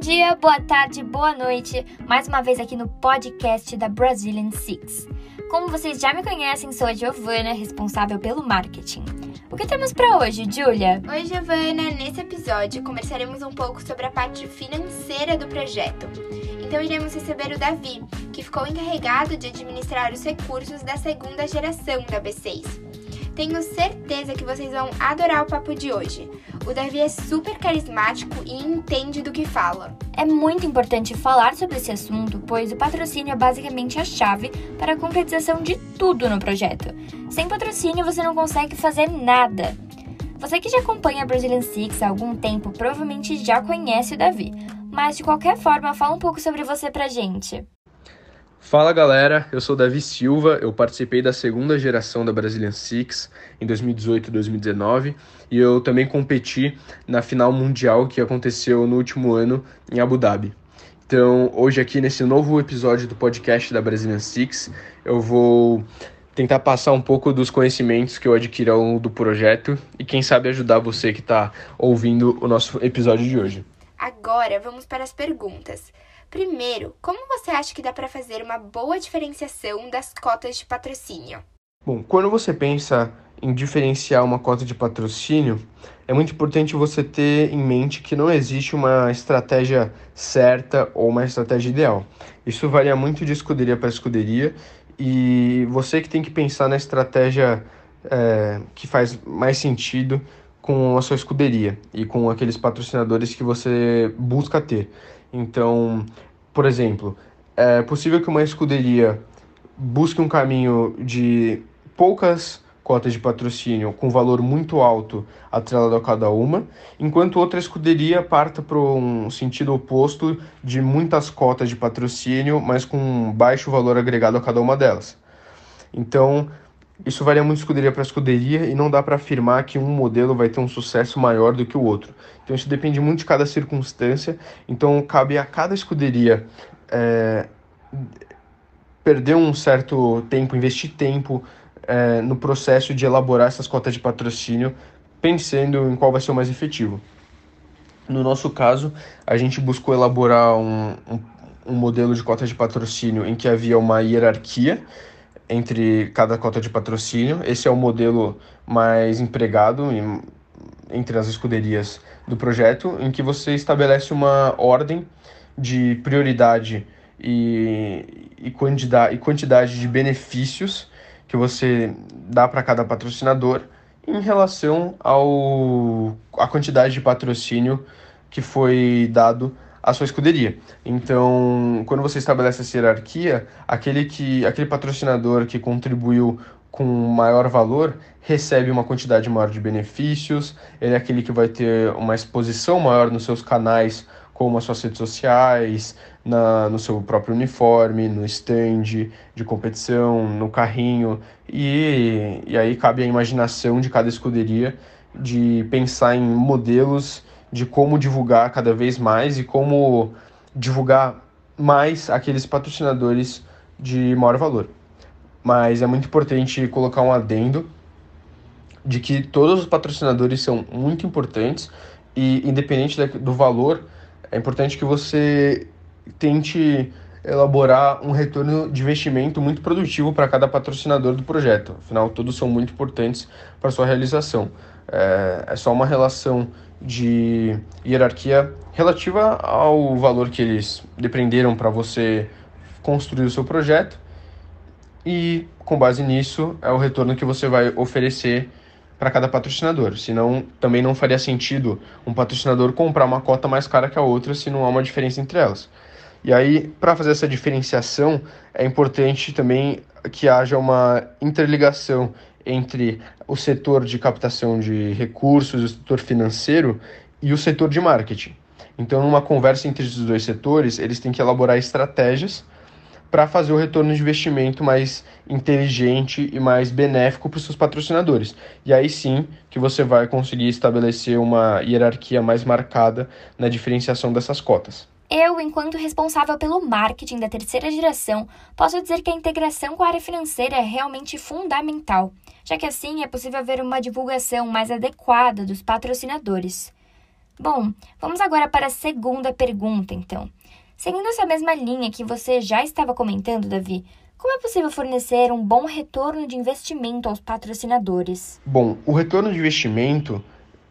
dia, boa tarde, boa noite. Mais uma vez aqui no podcast da Brazilian Six. Como vocês já me conhecem, sou a Giovana, responsável pelo marketing. O que temos para hoje, Julia? Oi, Giovana. Nesse episódio conversaremos um pouco sobre a parte financeira do projeto. Então iremos receber o Davi, que ficou encarregado de administrar os recursos da segunda geração da B6. Tenho certeza que vocês vão adorar o papo de hoje. O Davi é super carismático e entende do que fala. É muito importante falar sobre esse assunto, pois o patrocínio é basicamente a chave para a concretização de tudo no projeto. Sem patrocínio, você não consegue fazer nada. Você que já acompanha a Brazilian Six há algum tempo provavelmente já conhece o Davi, mas de qualquer forma, fala um pouco sobre você pra gente. Fala galera, eu sou Davi Silva, eu participei da segunda geração da Brazilian Six em 2018 e 2019 e eu também competi na final mundial que aconteceu no último ano em Abu Dhabi. Então, hoje aqui nesse novo episódio do podcast da Brazilian Six, eu vou tentar passar um pouco dos conhecimentos que eu adquiri ao longo do projeto e quem sabe ajudar você que está ouvindo o nosso episódio de hoje. Agora vamos para as perguntas. Primeiro, como você acha que dá para fazer uma boa diferenciação das cotas de patrocínio? Bom, quando você pensa em diferenciar uma cota de patrocínio, é muito importante você ter em mente que não existe uma estratégia certa ou uma estratégia ideal. Isso varia muito de escuderia para escuderia e você que tem que pensar na estratégia é, que faz mais sentido com a sua escuderia e com aqueles patrocinadores que você busca ter. Então, por exemplo, é possível que uma escuderia busque um caminho de poucas cotas de patrocínio com valor muito alto atrelado a cada uma, enquanto outra escuderia parta para um sentido oposto de muitas cotas de patrocínio, mas com baixo valor agregado a cada uma delas. Então, isso varia muito escuderia para escuderia e não dá para afirmar que um modelo vai ter um sucesso maior do que o outro. Então isso depende muito de cada circunstância. Então cabe a cada escuderia é, perder um certo tempo, investir tempo é, no processo de elaborar essas cotas de patrocínio, pensando em qual vai ser o mais efetivo. No nosso caso, a gente buscou elaborar um, um, um modelo de cota de patrocínio em que havia uma hierarquia entre cada cota de patrocínio. Esse é o modelo mais empregado em, entre as escuderias do projeto, em que você estabelece uma ordem de prioridade e, e, quantidade, e quantidade de benefícios que você dá para cada patrocinador em relação ao a quantidade de patrocínio que foi dado a sua escuderia. Então, quando você estabelece essa hierarquia, aquele que aquele patrocinador que contribuiu com maior valor recebe uma quantidade maior de benefícios, ele é aquele que vai ter uma exposição maior nos seus canais, como as suas redes sociais, na, no seu próprio uniforme, no stand de competição, no carrinho, e, e aí cabe a imaginação de cada escuderia de pensar em modelos de como divulgar cada vez mais e como divulgar mais aqueles patrocinadores de maior valor. Mas é muito importante colocar um adendo de que todos os patrocinadores são muito importantes e independente do valor, é importante que você tente elaborar um retorno de investimento muito produtivo para cada patrocinador do projeto. Afinal, todos são muito importantes para sua realização. É, é só uma relação de hierarquia relativa ao valor que eles dependeram para você construir o seu projeto e com base nisso é o retorno que você vai oferecer para cada patrocinador. Senão também não faria sentido um patrocinador comprar uma cota mais cara que a outra se não há uma diferença entre elas. E aí, para fazer essa diferenciação, é importante também que haja uma interligação entre o setor de captação de recursos, o setor financeiro e o setor de marketing. Então, numa conversa entre esses dois setores, eles têm que elaborar estratégias para fazer o retorno de investimento mais inteligente e mais benéfico para os seus patrocinadores. E aí sim que você vai conseguir estabelecer uma hierarquia mais marcada na diferenciação dessas cotas. Eu, enquanto responsável pelo marketing da terceira geração, posso dizer que a integração com a área financeira é realmente fundamental, já que assim é possível ver uma divulgação mais adequada dos patrocinadores. Bom, vamos agora para a segunda pergunta, então. Seguindo essa mesma linha que você já estava comentando, Davi, como é possível fornecer um bom retorno de investimento aos patrocinadores? Bom, o retorno de investimento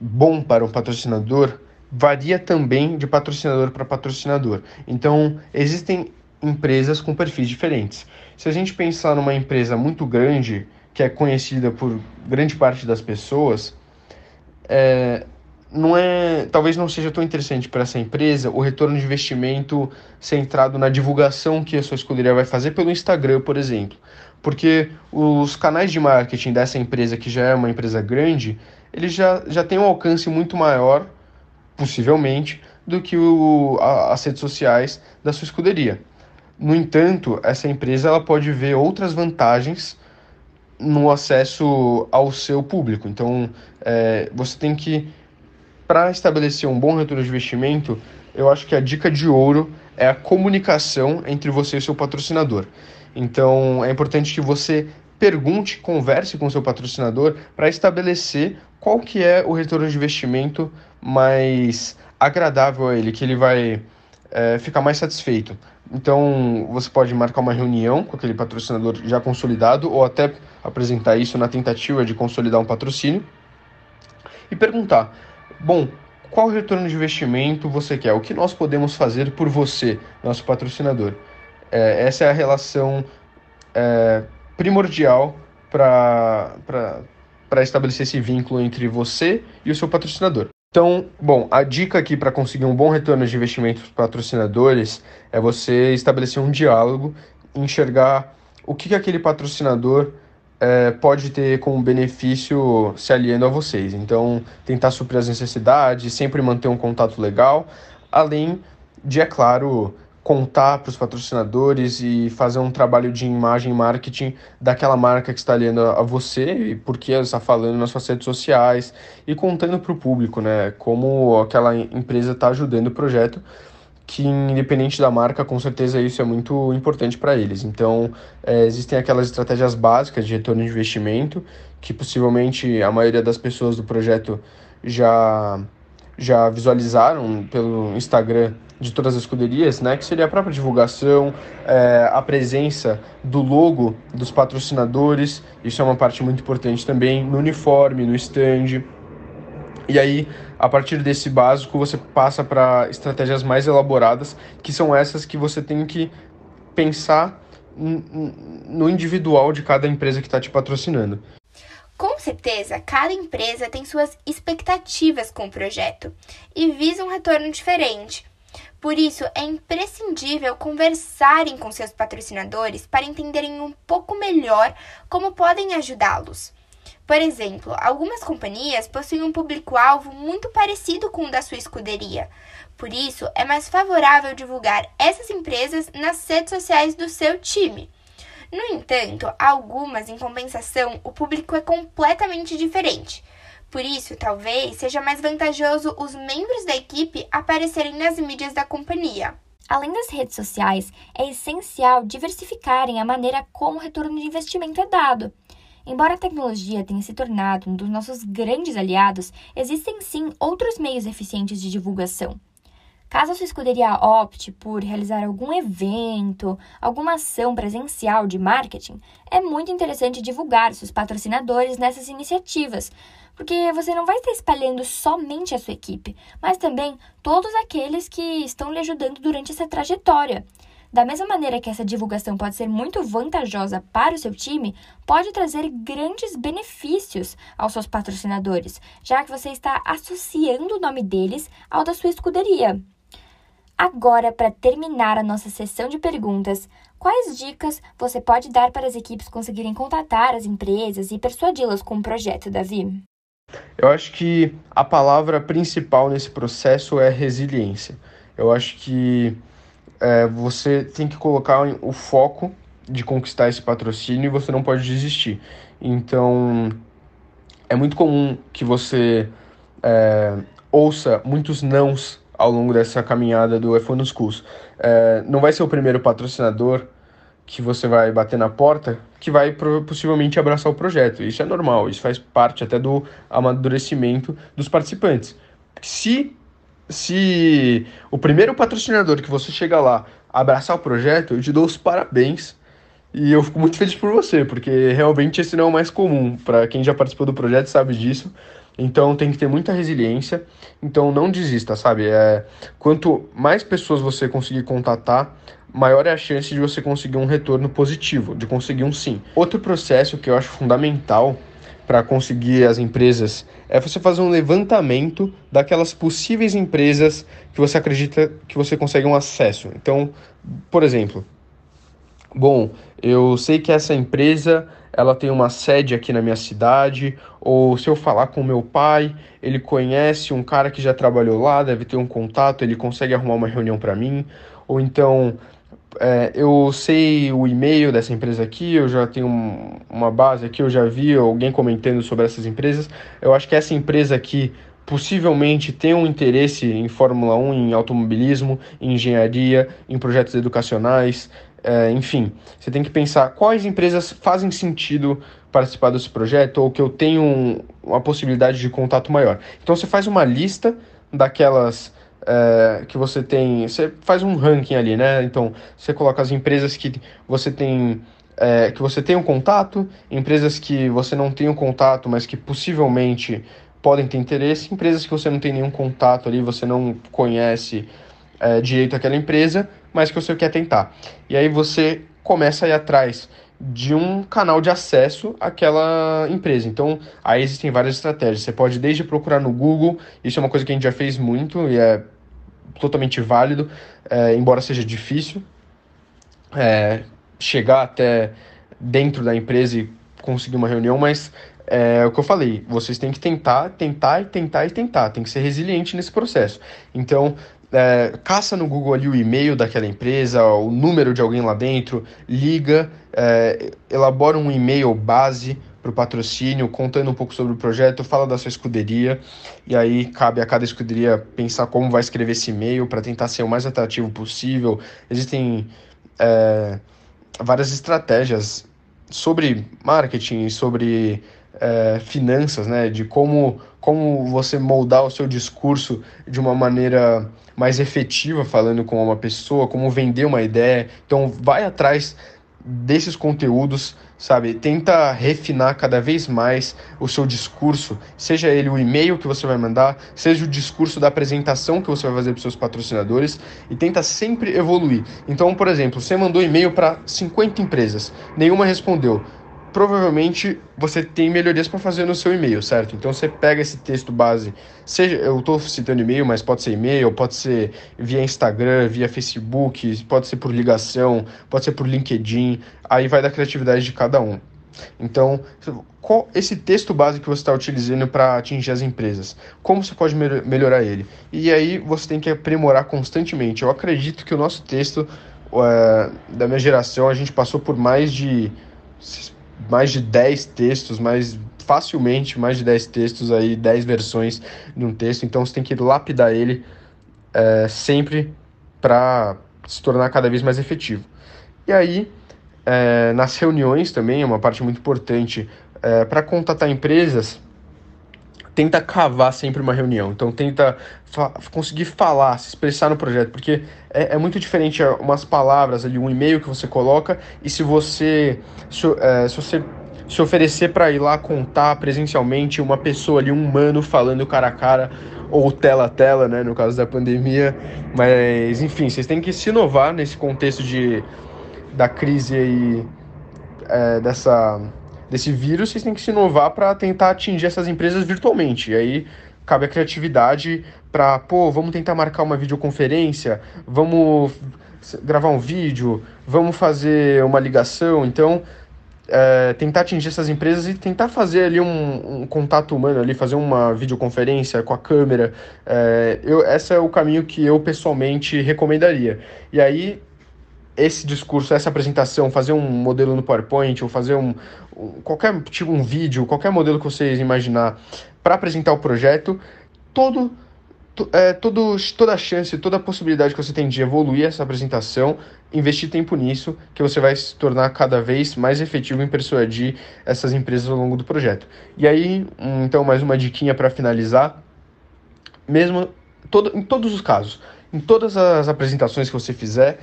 bom para um patrocinador varia também de patrocinador para patrocinador. Então, existem empresas com perfis diferentes. Se a gente pensar numa empresa muito grande, que é conhecida por grande parte das pessoas, é, não é, talvez não seja tão interessante para essa empresa o retorno de investimento centrado na divulgação que a sua escuderia vai fazer pelo Instagram, por exemplo. Porque os canais de marketing dessa empresa, que já é uma empresa grande, eles já, já têm um alcance muito maior, possivelmente, do que o, a, as redes sociais da sua escuderia. No entanto, essa empresa ela pode ver outras vantagens no acesso ao seu público. Então, é, você tem que, para estabelecer um bom retorno de investimento, eu acho que a dica de ouro é a comunicação entre você e seu patrocinador. Então, é importante que você pergunte, converse com seu patrocinador para estabelecer qual que é o retorno de investimento mais agradável a ele, que ele vai é, ficar mais satisfeito. Então, você pode marcar uma reunião com aquele patrocinador já consolidado ou até apresentar isso na tentativa de consolidar um patrocínio e perguntar: bom, qual retorno de investimento você quer? O que nós podemos fazer por você, nosso patrocinador? É, essa é a relação é, primordial para estabelecer esse vínculo entre você e o seu patrocinador. Então, bom, a dica aqui para conseguir um bom retorno de investimento para patrocinadores é você estabelecer um diálogo, enxergar o que, que aquele patrocinador é, pode ter como benefício se aliando a vocês. Então, tentar suprir as necessidades, sempre manter um contato legal, além de, é claro, contar para os patrocinadores e fazer um trabalho de imagem e marketing daquela marca que está aliando a você e por que está falando nas suas redes sociais e contando para o público, né, como aquela empresa está ajudando o projeto, que independente da marca, com certeza isso é muito importante para eles. Então, é, existem aquelas estratégias básicas de retorno de investimento que possivelmente a maioria das pessoas do projeto já já visualizaram pelo Instagram de todas as escuderias, né, que seria a própria divulgação, é, a presença do logo dos patrocinadores, isso é uma parte muito importante também, no uniforme, no stand. E aí, a partir desse básico, você passa para estratégias mais elaboradas, que são essas que você tem que pensar no individual de cada empresa que está te patrocinando. Certeza, cada empresa tem suas expectativas com o projeto e visa um retorno diferente. Por isso, é imprescindível conversarem com seus patrocinadores para entenderem um pouco melhor como podem ajudá-los. Por exemplo, algumas companhias possuem um público-alvo muito parecido com o da sua escuderia. Por isso, é mais favorável divulgar essas empresas nas redes sociais do seu time. No entanto, algumas, em compensação, o público é completamente diferente. Por isso, talvez seja mais vantajoso os membros da equipe aparecerem nas mídias da companhia. Além das redes sociais, é essencial diversificarem a maneira como o retorno de investimento é dado. Embora a tecnologia tenha se tornado um dos nossos grandes aliados, existem sim outros meios eficientes de divulgação. Caso a sua escuderia opte por realizar algum evento, alguma ação presencial de marketing, é muito interessante divulgar seus patrocinadores nessas iniciativas, porque você não vai estar espalhando somente a sua equipe, mas também todos aqueles que estão lhe ajudando durante essa trajetória. Da mesma maneira que essa divulgação pode ser muito vantajosa para o seu time, pode trazer grandes benefícios aos seus patrocinadores, já que você está associando o nome deles ao da sua escuderia. Agora, para terminar a nossa sessão de perguntas, quais dicas você pode dar para as equipes conseguirem contratar as empresas e persuadi-las com o projeto, Davi? Eu acho que a palavra principal nesse processo é resiliência. Eu acho que é, você tem que colocar o foco de conquistar esse patrocínio e você não pode desistir. Então, é muito comum que você é, ouça muitos nãos ao longo dessa caminhada do F1 Schools. É, não vai ser o primeiro patrocinador que você vai bater na porta que vai possivelmente abraçar o projeto. Isso é normal, isso faz parte até do amadurecimento dos participantes. Se se o primeiro patrocinador que você chega lá abraçar o projeto, eu te dou os parabéns e eu fico muito feliz por você, porque realmente esse não é o mais comum. Para quem já participou do projeto sabe disso. Então tem que ter muita resiliência. Então não desista, sabe? É, quanto mais pessoas você conseguir contatar, maior é a chance de você conseguir um retorno positivo, de conseguir um sim. Outro processo que eu acho fundamental para conseguir as empresas é você fazer um levantamento daquelas possíveis empresas que você acredita que você consegue um acesso. Então, por exemplo, bom, eu sei que essa empresa ela tem uma sede aqui na minha cidade, ou se eu falar com meu pai, ele conhece um cara que já trabalhou lá, deve ter um contato, ele consegue arrumar uma reunião para mim, ou então é, eu sei o e-mail dessa empresa aqui, eu já tenho um, uma base aqui, eu já vi alguém comentando sobre essas empresas. Eu acho que essa empresa aqui possivelmente tem um interesse em Fórmula 1, em automobilismo, em engenharia, em projetos educacionais, é, enfim. Você tem que pensar quais empresas fazem sentido participar desse projeto ou que eu tenho um, uma possibilidade de contato maior. Então você faz uma lista daquelas é, que você tem. Você faz um ranking ali, né? Então você coloca as empresas que você tem. É, que você tem um contato, empresas que você não tem um contato, mas que possivelmente podem ter interesse, empresas que você não tem nenhum contato ali, você não conhece é, direito aquela empresa, mas que você quer tentar. E aí você começa a ir atrás de um canal de acesso àquela empresa. Então, aí existem várias estratégias. Você pode desde procurar no Google, isso é uma coisa que a gente já fez muito e é totalmente válido, é, embora seja difícil é, chegar até dentro da empresa e conseguir uma reunião, mas é o que eu falei, vocês têm que tentar, tentar e tentar e tentar, tem que ser resiliente nesse processo. Então, é, caça no Google ali o e-mail daquela empresa, o número de alguém lá dentro, liga, é, elabora um e-mail base para o patrocínio, contando um pouco sobre o projeto, fala da sua escuderia, e aí cabe a cada escuderia pensar como vai escrever esse e-mail para tentar ser o mais atrativo possível. Existem é, várias estratégias sobre marketing, sobre é, finanças, né, de como, como você moldar o seu discurso de uma maneira mais efetiva, falando com uma pessoa, como vender uma ideia. Então, vai atrás desses conteúdos, sabe? Tenta refinar cada vez mais o seu discurso, seja ele o e-mail que você vai mandar, seja o discurso da apresentação que você vai fazer para seus patrocinadores e tenta sempre evoluir. Então, por exemplo, você mandou e-mail para 50 empresas, nenhuma respondeu provavelmente você tem melhorias para fazer no seu e-mail, certo? Então você pega esse texto base, seja eu estou citando e-mail, mas pode ser e-mail, pode ser via Instagram, via Facebook, pode ser por ligação, pode ser por LinkedIn, aí vai da criatividade de cada um. Então, qual esse texto base que você está utilizando para atingir as empresas? Como você pode melhorar ele? E aí você tem que aprimorar constantemente. Eu acredito que o nosso texto uh, da minha geração, a gente passou por mais de mais de 10 textos, mais facilmente mais de 10 textos aí, 10 versões de um texto, então você tem que lapidar ele é, sempre para se tornar cada vez mais efetivo. E aí, é, nas reuniões também, é uma parte muito importante, é, para contatar empresas, tenta cavar sempre uma reunião. Então tenta fa conseguir falar, se expressar no projeto, porque é, é, muito diferente umas palavras ali, um e-mail que você coloca, e se você se, é, se você se oferecer para ir lá contar presencialmente uma pessoa ali, um humano falando cara a cara ou tela a tela, né, no caso da pandemia. Mas enfim, vocês têm que se inovar nesse contexto de da crise aí é, dessa desse vírus, vocês têm que se inovar para tentar atingir essas empresas virtualmente. E aí cabe a criatividade para, pô, vamos tentar marcar uma videoconferência, vamos gravar um vídeo, vamos fazer uma ligação. Então, é, tentar atingir essas empresas e tentar fazer ali um, um, contato humano ali, fazer uma videoconferência com a câmera. É, eu, esse é o caminho que eu pessoalmente recomendaria. E aí esse discurso, essa apresentação, fazer um modelo no PowerPoint ou fazer um, um qualquer tipo um vídeo, qualquer modelo que vocês imaginar para apresentar o projeto, todo é, todo, toda a chance, toda a possibilidade que você tem de evoluir essa apresentação, investir tempo nisso, que você vai se tornar cada vez mais efetivo em persuadir essas empresas ao longo do projeto. E aí, então, mais uma diquinha para finalizar. Mesmo todo, em todos os casos, em todas as apresentações que você fizer,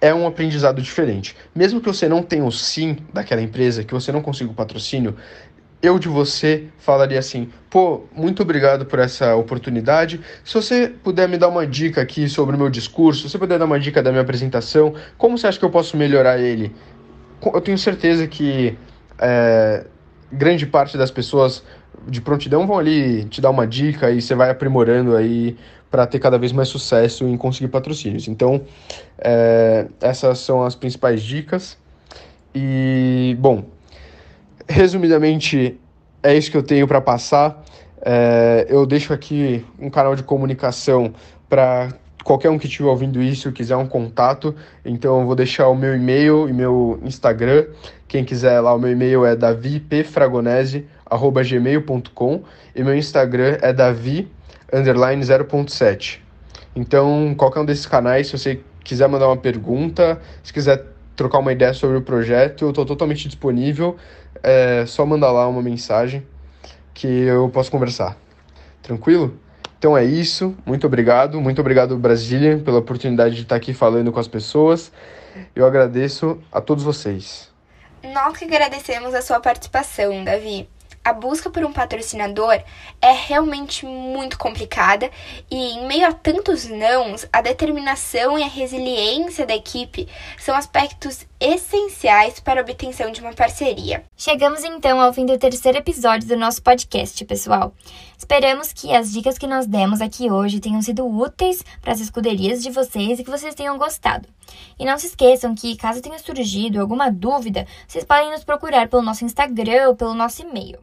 é um aprendizado diferente. Mesmo que você não tenha o sim daquela empresa, que você não consiga o patrocínio, eu de você falaria assim: pô, muito obrigado por essa oportunidade. Se você puder me dar uma dica aqui sobre o meu discurso, se você puder dar uma dica da minha apresentação, como você acha que eu posso melhorar ele? Eu tenho certeza que é, grande parte das pessoas de prontidão vão ali te dar uma dica e você vai aprimorando aí para ter cada vez mais sucesso em conseguir patrocínios. Então, é, essas são as principais dicas. E, bom, resumidamente, é isso que eu tenho para passar. É, eu deixo aqui um canal de comunicação para qualquer um que estiver ouvindo isso quiser um contato. Então, eu vou deixar o meu e-mail e meu Instagram. Quem quiser lá, o meu e-mail é davipfragonese.gmail.com e meu Instagram é davi underline 0.7. Então, qualquer um desses canais, se você quiser mandar uma pergunta, se quiser trocar uma ideia sobre o projeto, eu estou totalmente disponível. É só mandar lá uma mensagem que eu posso conversar. Tranquilo? Então é isso. Muito obrigado. Muito obrigado, Brasília, pela oportunidade de estar aqui falando com as pessoas. Eu agradeço a todos vocês. Nós que agradecemos a sua participação, Davi a busca por um patrocinador é realmente muito complicada e, em meio a tantos nãos, a determinação e a resiliência da equipe são aspectos essenciais para a obtenção de uma parceria. Chegamos então ao fim do terceiro episódio do nosso podcast, pessoal. Esperamos que as dicas que nós demos aqui hoje tenham sido úteis para as escuderias de vocês e que vocês tenham gostado. E não se esqueçam que, caso tenha surgido alguma dúvida, vocês podem nos procurar pelo nosso Instagram ou pelo nosso e-mail.